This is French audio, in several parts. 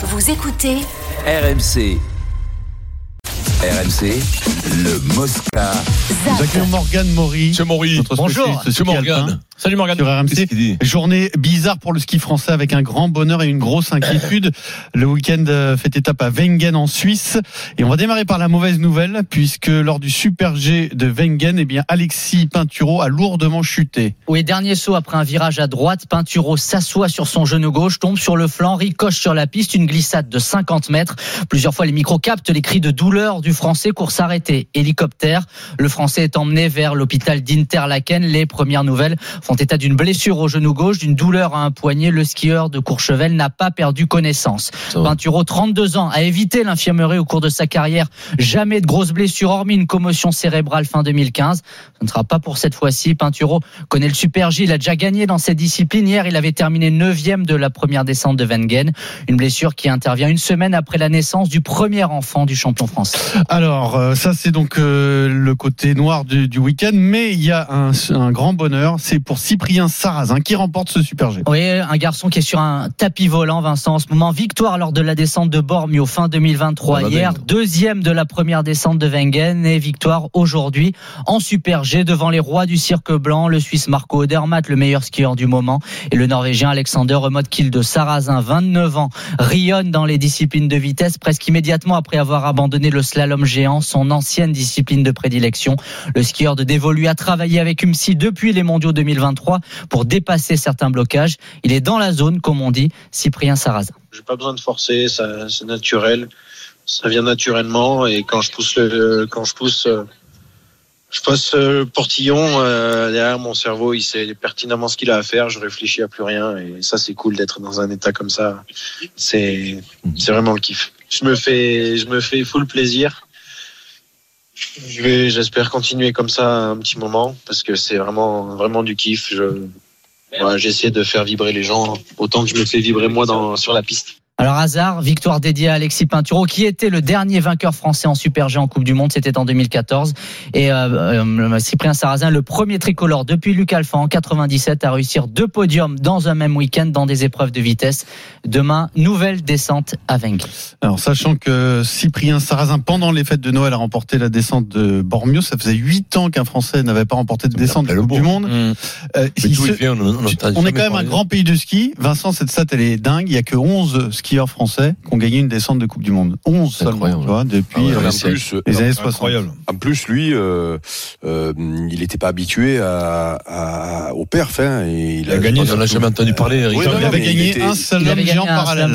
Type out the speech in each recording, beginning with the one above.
Vous écoutez RMC. RMC, le Mosca. Nous accueillons Morgane Maury. Monsieur Maury. Bonjour. Monsieur Morgane. Salut Morgane. Sur RMC. Journée bizarre pour le ski français avec un grand bonheur et une grosse inquiétude. Le week-end euh, fait étape à Wengen en Suisse. Et on va démarrer par la mauvaise nouvelle puisque lors du Super G de Wengen, eh bien, Alexis Pinturo a lourdement chuté. Oui, dernier saut après un virage à droite. Pinturo s'assoit sur son genou gauche, tombe sur le flanc, ricoche sur la piste, une glissade de 50 mètres. Plusieurs fois, les micros captent les cris de douleur du Français. Course arrêtée, hélicoptère. Le Français est emmené vers l'hôpital d'Interlaken. Les premières nouvelles font état d'une blessure au genou gauche, d'une douleur à un poignet. Le skieur de Courchevel n'a pas perdu connaissance. Pinturo, 32 ans, a évité l'infirmerie au cours de sa carrière. Jamais de grosses blessures, hormis une commotion cérébrale fin 2015. Ce ne sera pas pour cette fois-ci. Pinturo connaît le Super G. Il a déjà gagné dans cette discipline. Hier, il avait terminé 9 de la première descente de Wengen. Une blessure qui intervient une semaine après la naissance du premier enfant du champion français. Alors, euh, ça c'est donc euh, le côté noir du, du week-end, mais il y a un, un grand bonheur, c'est pour Cyprien Sarrazin qui remporte ce Super G. Oui, un garçon qui est sur un tapis volant, Vincent, en ce moment. Victoire lors de la descente de Bormio fin 2023 Ah, bah, hier. dingue. Deuxième de la première descente de Wengen et victoire aujourd'hui en Super G devant les rois du cirque blanc, le Suisse Marco Odermatt, le meilleur skieur du moment, et le Norvégien Alexander Remotkil de Sarrazin, 29 ans, rayonne dans les disciplines de vitesse presque immédiatement après avoir abandonné le slalom géant, son ancienne discipline de prédilection. Le skieur de Dévolu a travaillé avec UMSI depuis les mondiaux 2023 pour dépasser certains blocages. Il est dans la zone, comme on dit, Cyprien Sarrazin. J'ai pas besoin de forcer, c'est naturel, ça vient naturellement et quand je pousse le, quand je pousse, euh, je passe euh, le portillon euh, derrière mon cerveau, il sait pertinemment ce qu'il a à faire, je réfléchis à plus rien et ça c'est cool d'être dans un état comme ça. C'est, c'est vraiment le kiff. Je me fais, je me fais full plaisir. Je vais, j'espère continuer comme ça un petit moment parce que c'est vraiment, vraiment du kiff. Je, voilà, j'essaie de faire vibrer les gens autant que je me fais vibrer moi dans, sur la piste. Alors hasard, victoire dédiée à Alexis Pinturo, qui était le dernier vainqueur français en Super G en Coupe du Monde, c'était en 2014. Et euh, euh, Cyprien Sarrazin, le premier tricolore depuis Luc Alpha en 97 à réussir deux podiums dans un même week-end dans des épreuves de vitesse. Demain, nouvelle descente à Wengen. Alors, sachant que Cyprien Sarrazin, pendant les fêtes de Noël, a remporté la descente de Bormio, ça faisait huit ans qu'un Français n'avait pas remporté de descente de Coupe du Monde. Mmh. Euh, il se- on, on, entend on est quand même un grand pays de ski. Vincent, cette stat, elle est dingue. Il y a que 11 skieurs français qui ont gagné une descente de Coupe du Monde. 11 C'est seulement, incroyable. tu vois, depuis Ah ouais, euh, en plus, les euh, années 60. incroyable. En plus, lui, euh, euh, il n'était pas habitué à, à- au perf. Hein, et il, Il a gagné, on n'a jamais entendu parler. Eric. Oui, il non, avait mais gagné il était- un Il slalom avait géant gagné un parallèle.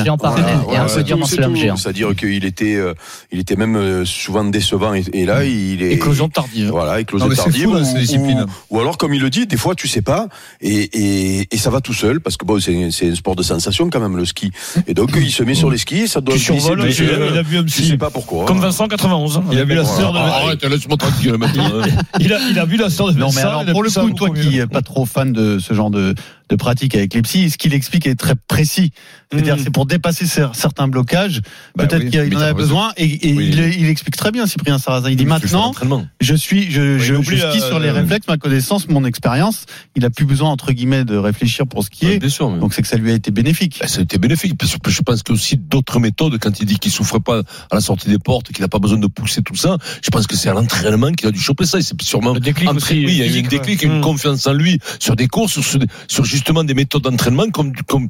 et voilà, un slalom géant. C'est-à-dire qu'il était, euh, il était même souvent décevant. Et, et là, il est. Éclosion tardive. Voilà, éclosion tardive. fou, là, ou, alors, comme il le dit, des fois, tu sais pas, et, ça va tout seul, parce que bon, c'est c'est un sport de sensation quand même, le ski. Et donc, il se met sur les skis, ça doit Tu survoles, tout il a- il a vu un sais pas pourquoi. Comme Vincent 91. Il a vu la sœur de Ah, Arrête, laisse-moi tranquille maintenant. il a, il a vu la sœur de Non, mais Vincent, alors pour le coup, toi qui n'es pas trop fan de ce genre de, de pratique avec les psys, ce qu'il explique est très précis. C'est-à-dire, Mhm. c'est pour dépasser cer- certains blocages. Bah Peut-être oui, qu'il en avait besoin. Et, et Oui. il, il explique très bien, Cyprien Sarrazin. Il dit maintenant, je suis, je, je, je skie sur les euh, réflexes, ma connaissance, mon expérience. Il a plus besoin, entre guillemets, de réfléchir pour. Bien sûr. mais- Donc, c'est que ça lui a été bénéfique. Ben, ça a été bénéfique. Parce que je pense qu'il y a aussi d'autres méthodes quand il dit qu'il souffre pas à la sortie des portes, qu'il n'a pas besoin de pousser tout ça. Je pense que c'est à l'entraînement qu'il a dû choper ça. Et c'est sûrement Le déclic aussi, Oui, il y a eu un déclic, ouais. une Mm. confiance en lui sur des courses, sur, sur justement des méthodes d'entraînement comme, comme,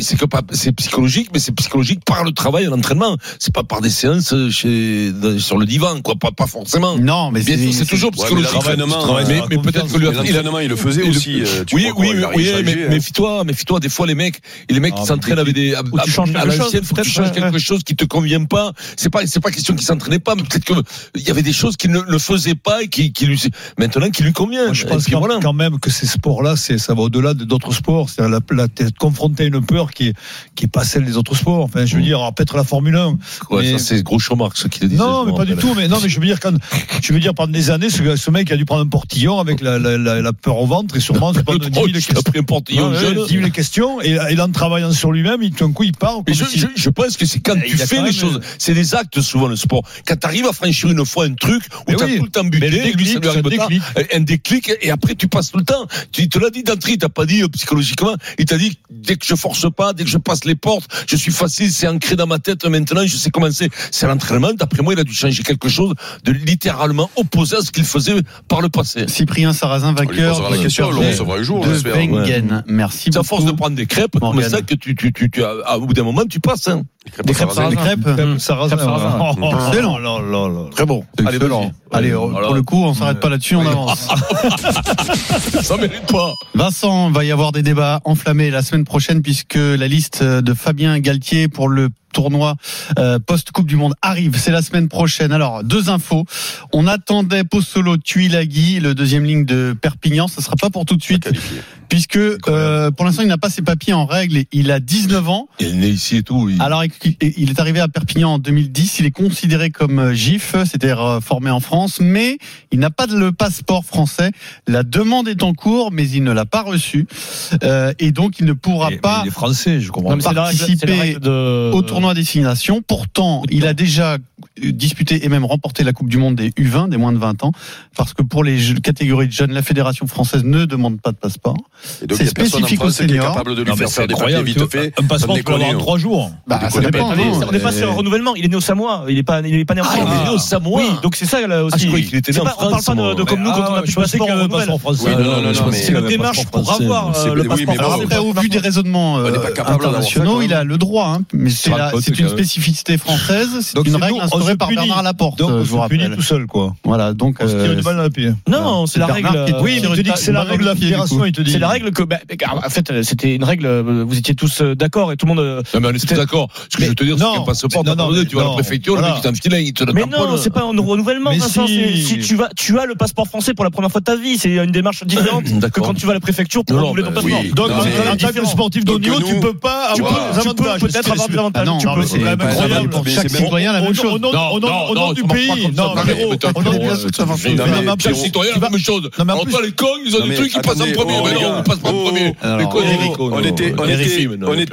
c'est que pas- c'est psychologique, mais c'est psychologique par le travail à l'entraînement. C'est pas par des séances chez, dans- sur le divan, quoi. Pas, pas forcément. Non, mais c'est toujours Ouais, mais psychologique. l'entraînement, mais, euh, mais peut-être que lui, Mais l'entraînement, il le faisait il- aussi. euh, tu oui, oui, oui, mais hein. méfie-toi, méfie-toi. Des fois, les mecs, et les mecs Ah, qui mais s'entraînent avec des, à, tu changes à quelque l'ancienne, chose, faut que tu peut-être, changes ouais, quelque ouais. chose qui te convient pas. C'est pas, c'est pas question qu'il s'entraînait pas, mais peut-être que il y avait des choses qu'il ne le faisait pas et qui, qui lui, maintenant qui lui convient. Moi, je Et pense puis quand, voilà. quand même que ces sports-là, c'est ça va au-delà de d'autres sports. C'est-à-dire la, la, confronté à une peur qui est qui est pas celle des autres sports. Enfin, je veux dire, alors, peut-être la Formule 1. Ouais, mais- ça, c'est gros Marx ce qu'il a dit. Non, mais pas du tout. Mais non, mais je veux dire quand je veux dire pendant des années, ce, ce mec a dû prendre un portillon avec la, la, la, la peur au ventre et sûrement se prendre 10 000 il a questions. pris un portillon Ouais, jeune. 10 000 questions et, et en travaillant sur lui-même, il, tout d'un coup, il part. Mais je, si- je, je pense que c'est quand Il tu fais quand les choses, c'est des actes souvent le sport. Quand tu arrives à franchir une fois un truc où tu as oui, tout le temps buté, le lui, ça déclic, lui c'est un tard, déclic. un déclic, et après tu passes tout le temps. Tu te l'as dit d'entrée, t'as pas dit psychologiquement. Il t'a dit dès que je force pas, dès que je passe les portes, je suis facile, c'est ancré dans ma tête maintenant. Je sais comment c'est. C'est l'entraînement. D'après moi, il a dû changer quelque chose de littéralement opposé à ce qu'il faisait par le passé. Cyprien Sarrazin, On lui vainqueur la question, on G recevra un jour, de j'espère. Wengen. Merci C'est à beaucoup. force de prendre des crêpes comme Morgane. ça que tu, tu, tu, tu, à, à bout d'un moment, tu passes. Hein. Des crêpes, Sarrazin. des crêpes. Oh, oh, Excellent. là, là, là. Très bon. Allez, vas-y. Allez, Voilà. pour le coup, on s'arrête pas là-dessus, on avance. Ça mérite pas. Vincent, va y avoir des débats enflammés la semaine prochaine puisque la liste de Fabien Galtier pour le tournoi euh, post-Coupe du Monde arrive. C'est la semaine prochaine. Alors, deux infos. On attendait Pozzolo Tuilagi, le deuxième ligne de Perpignan. Ça sera pas pour tout de suite puisque euh, pour l'instant, il n'a pas ses papiers en règle. Il a 19 ans. Il est né ici et tout. il- Alors, il est arrivé à Perpignan en 2010. Il est considéré comme euh, GIF, c'est-à-dire euh, formé en France, mais il n'a pas le passeport français. La demande est en cours, mais il ne l'a pas reçu, Euh, et donc il ne pourra Mais- pas mais Il est français, je comprends. Non, c'est la règle- la participer règle de- au tournoi destination. Pourtant, il a déjà euh, disputé et même remporté la Coupe du Monde des U20, des moins de 20 ans, parce que pour les catégories de jeunes, la fédération française ne demande pas de passeport. C'est en spécifique France aux seniors. capable de lui Non, faire faire des papiers vite fait. Un passeport, l'avoir en des trois jours. Bah, coup, ça il y a dépend. hein. on n'est pas sur un renouvellement. Il est né au Samoa. Il est pas, il est pas né en Ah, France. il est né au Samoa. Oui, donc c'est ça là aussi. Ah, je croyais qu'il était né en pas- On France, parle pas de, de comme nous quand Ah, on a au renouvelle. passeport français. Oui, non, non, non, C'est une un démarche pour français. avoir le passeport français. Après, au vu des raisonnements On n'est euh, pas capable d'avoir ça, internationaux, quand il a le droit, hein, mais c'est la- c'est quand une spécificité française, c'est Donc, une c'est règle nous, on instaurée par. Bernard Laporte, Donc, euh, on punit tout seul, quoi. Voilà, donc On se tire euh, une balle dans le pied. Non, c'est la Bernard règle. euh, Oui, mais il te dit que c'est la règle de la fédération, il te dit. C'est la règle que, bah, en fait, c'était une règle. euh, Vous étiez tous euh, d'accord et tout le monde. euh, Non, mais on est tous d'accord. Ce que je veux te dire, c'est passeport, non, t'as pas mais tu vas à la préfecture, le mec, il t'enfile, il te le Mais non, c'est pas un renouvellement, Vincent. si. c'est- tu vas, tu as le passeport français pour la première fois de ta vie. C'est une démarche différente que D'accord. quand tu vas à la préfecture pour renouveler ton bah, passeport. Donc, en tant que sportif de haut niveau, tu peux pas tu avoir vois, des Tu peux avantages. peut-être avoir des avantages. Non, Tu non, peux. c'est quand même incroyable. chaque c'est même- citoyen la même chose. au nom- du pays. Non, que Chaque citoyen, la même chose. Alors toi, les cons, ils ont Non, des trucs qui passent en premier. oh, Mais non, on passe pas en premier.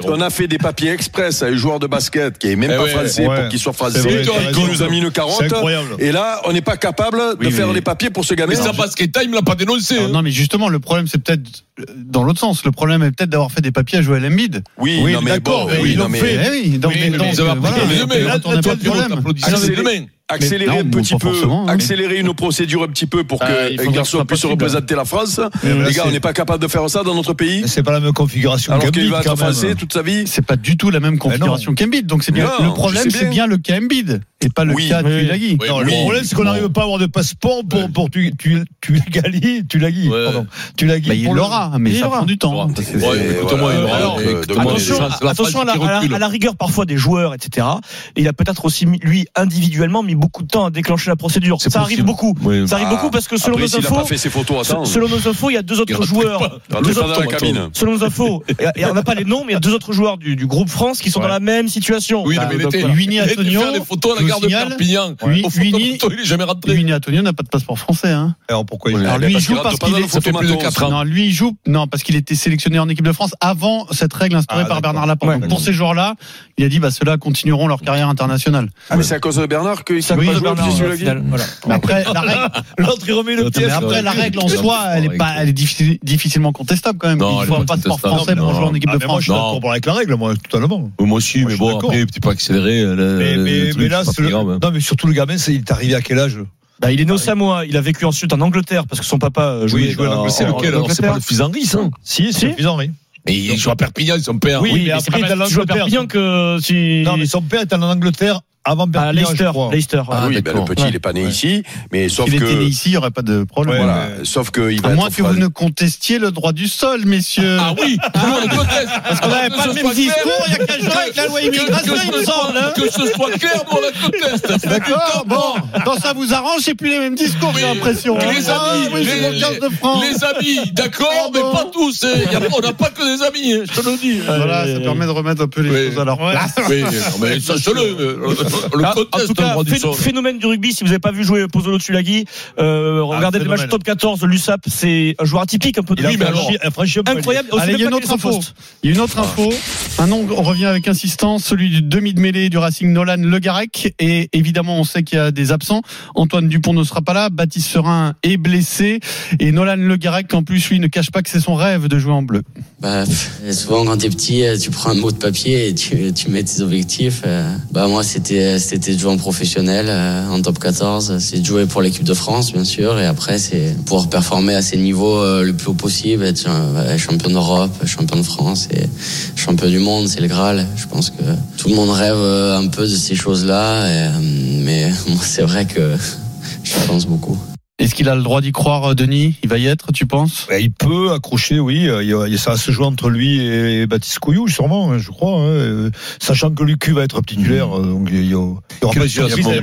On a fait des papiers express à un joueur de basket qui est même Eh pas français pour qu'il soit français. raison. nous a mis une carotte. C'est incroyable. Et là, on n'est pas capable de faire les papiers pour ce gamin. Mais ça, Basket Time l'a pas dénoncé. Non, mais justement, le problème, c'est peut-être dans l'autre sens. Le problème est peut-être d'avoir fait des papiers à Joël Embiid. Oui, Oui, non, mais d'accord, bon, oui, ils l'ont mais fait. Eh oui, donc, Oui, mais donc, euh, applaudi voilà, là, problème. Mains. accélérer un petit peu, accélérer une procédure un petit peu pour que Euh, faudrait que garçon puisse représenter la France. Les gars, on n'est pas capable de faire ça dans notre pays. C'est pas la même configuration Alors qu'il va être français toute sa vie. C'est pas du tout la même configuration qu'Embiid. Donc c'est bien Non, le problème, c'est bien. bien le cas Embiid et pas le Oui. cas Oui. Tuilagi. Oui, Non, oui. le problème, c'est qu'on n'arrive pas à avoir de passeport pour, pour tu, tu, tu tu Lagui, Ouais. pardon. Tu Lagui. Bah, il l'aura, mais Il ça l'aura. prend du temps. C'est- aura- c'est Attention, c'est à, la, rigueur parfois des joueurs, etc. Et il a peut-être aussi lui individuellement mis beaucoup de temps à déclencher la procédure. C'est Ça arrive beaucoup. Ça arrive Ah, beaucoup parce que selon nos infos, selon nos infos, il y a deux autres joueurs. Selon nos infos, on n'a pas les noms, mais il y a deux autres joueurs du, groupe France qui sont dans la même situation. Oui, Bah, mais. Luini Antonio, gare de. Perpignan. Oui, Au fond, il est jamais rentré. Luini Antonio n'a pas de passeport français. Hein. Alors pourquoi il Alors lui, joue parce pas qu'il dans est. le Ça fait plus de photomaton. 4 ans. Non, lui, il joue. Non, parce qu'il était sélectionné en équipe de France avant cette règle instaurée Ah, par. Bernard Laporte. Donc, pour ces joueurs-là, il a dit, bah, ceux-là continueront leur carrière internationale. Ah, mais c'est à cause de Bernard qu'il Ça pas jouer Sulagi final, voilà. Mais après, la règle, L'autre, il remet le pied. mais après, la règle en soi, elle est pas, elle est difficile- difficilement contestable quand même. Il faut un pas passeport français pour jouer en équipe Ah, de France. je suis d'accord avec la règle, moi, totalement. Moi aussi, mais bon, après, un petit peu accéléré. le- Mais, le là, c'est le- grave. non, mais surtout le gamin, c'est, il est arrivé à quel âge? Bah, il est né au Samoa. Il a vécu ensuite en Angleterre parce que son papa euh, jouait, Oui, jouait en en- Angleterre. C'est lequel en alors C'est pas Angleterre. le fils d'Henri, ça? Si, Si. fils Henri. Mais il joue à Perpignan, son père. Oui, Oui, mais mais c'est après, il est à Angleterre. Perpignan que si. Non, mais son père était en Angleterre avant à Perpignan, je Leicester. crois. Leicester. Ah ouais. oui, ben, le petit, Ouais. il n'est pas né ici, mais sauf S'il que. était né ici, il n'y aurait pas de problème. Ouais, Voilà, mais- sauf qu'il va À moins que vous ne contestiez le droit du sol, messieurs. Ah oui, le conteste. Parce On n'avait pas le même discours il y a 15 jours avec la loi immigration, il me semble. hein. Que ce soit clair, on la conteste. D'accord Bon, quand ça vous arrange, c'est plus les mêmes discours, j'ai l'impression. hein. Les Ah, amis, les, mon 15 de France. les amis, d'accord, mais pas tous. hein. Y a pas- on n'a pas que des amis, je te le dis. Voilà, ça permet de remettre un peu les choses à leur place. Oui, mais sachez-le. le Ah, en tout le cas, droit du phé- sol. phénomène du rugby. Si vous n'avez pas vu jouer Pozzolo Tulagi, euh, regardez les phénomène. matchs top 14. L'USAP, c'est un joueur atypique un peu de oui, mais alors, incroyable. Allez, il y a une autre info. Il y a une autre info. Un nom, on revient avec insistance, celui du demi de mêlée du Racing Nolan Le Garec. Et évidemment, on sait qu'il y a des absents. Antoine Dupont ne sera pas là. Baptiste Serin est blessé. Et Nolan Le Garec, en plus, lui, ne cache pas que c'est son rêve de jouer en bleu. Bah, souvent quand t'es petit, euh, tu prends un mot de papier et tu, tu mets tes objectifs. euh. Bah moi c'était c'était de jouer en professionnel euh, en top 14, c'est de jouer pour l'équipe de France bien sûr et après c'est pouvoir performer à ces niveaux euh, le plus haut possible, être champion d'Europe, champion de France et champion du monde, c'est le Graal. Je pense que tout le monde rêve euh, un peu de ces choses-là, mais moi c'est vrai que je pense beaucoup. Est-ce qu'il a le droit d'y croire, euh, Denis? Il va y être, tu penses? Ben, il peut accrocher, oui. euh, Ça va se jouer entre lui et Baptiste Couillou, sûrement, hein, je crois. hein, euh, Sachant que Lucu va être titulaire, euh, donc il y a, il y aura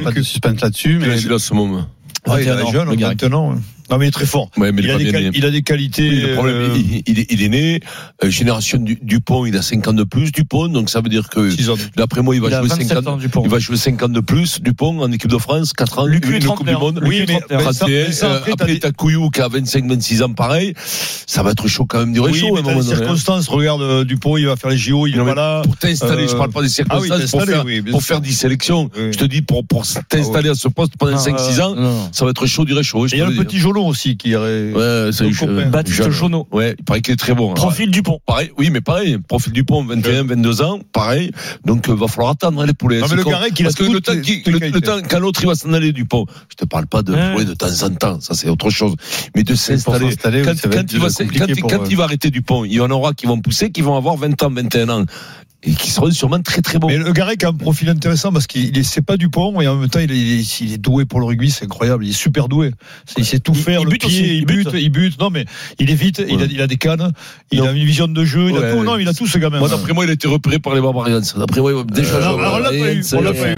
pas de n'y suspense là-dessus, mais il a à ce moment? Ah, il est 21 ans, jeune, maintenant. Hein. Non, mais il est très fort. Ouais, mais il Il est a, des quali- il a des qualités. Oui, le problème, euh, il, est, il est né, euh, génération du, Dupont, il a 5 ans de plus, Dupont, donc ça veut dire que, six ans. d'après moi, il va jouer 27 5 ans. Il va jouer 5 ans de plus, Dupont, en équipe de France, 4 ans, Lucu est une Coupe du. Monde. Oui, est mais- trentenaire. mais ça- 31, mais ça, euh, après, t'as après, t'as Couillou qui a 25-26 ans, pareil. Ça va être chaud quand même du Oui, réchaud, mais un t'as moment les hein. circonstances. Regarde, euh, Dupont, il va faire les JO, il mais là. Pour t'installer, je parle pas des ah oui, circonstances, pour faire, oui, bien pour sûr. faire 10 sélections. Oui. Je te dis, pour, pour t'installer à ce poste pendant Ah, 5-6 euh, ans, ça va être chaud du réchaud. il y a le petit Aussi qui aurait. Ouais, c'est. Baptiste jeune. Jonot. Ouais, il paraît qu'il est très bon. hein. Profil Dupont. Pareil, oui, mais pareil, profil Dupont, 21, 22 ans, pareil. Donc, euh, va falloir attendre les poulets. Non, mais le con. Il a Parce que le temps, les le, le temps, quand l'autre il va s'en aller Dupont, je te parle pas de Ouais. jouer de temps en temps, ça c'est autre chose. Mais de s'installer. Quand, quand être il va, quand, quand euh, il va arrêter Dupont, il y en aura qui vont pousser, qui vont avoir 20 ans, 21 ans. Et qui seront sûrement très très bons. Mais le Garec a un profil intéressant parce qu'il est, c'est pas Dupont et en même temps il est, il est, doué pour le rugby, c'est incroyable. Il est super doué. Il sait tout faire, il le bute pied, aussi, il il bute, il bute. Non mais il est vite, il, a, il a des cannes, il Non. a une vision de jeu, il a tout. ouais. Non, il a tout ce gamin. Moi, d'après moi, il a été repéré par les Barbarians. D'après moi, déjà, alors, alors, on l'a pas eu.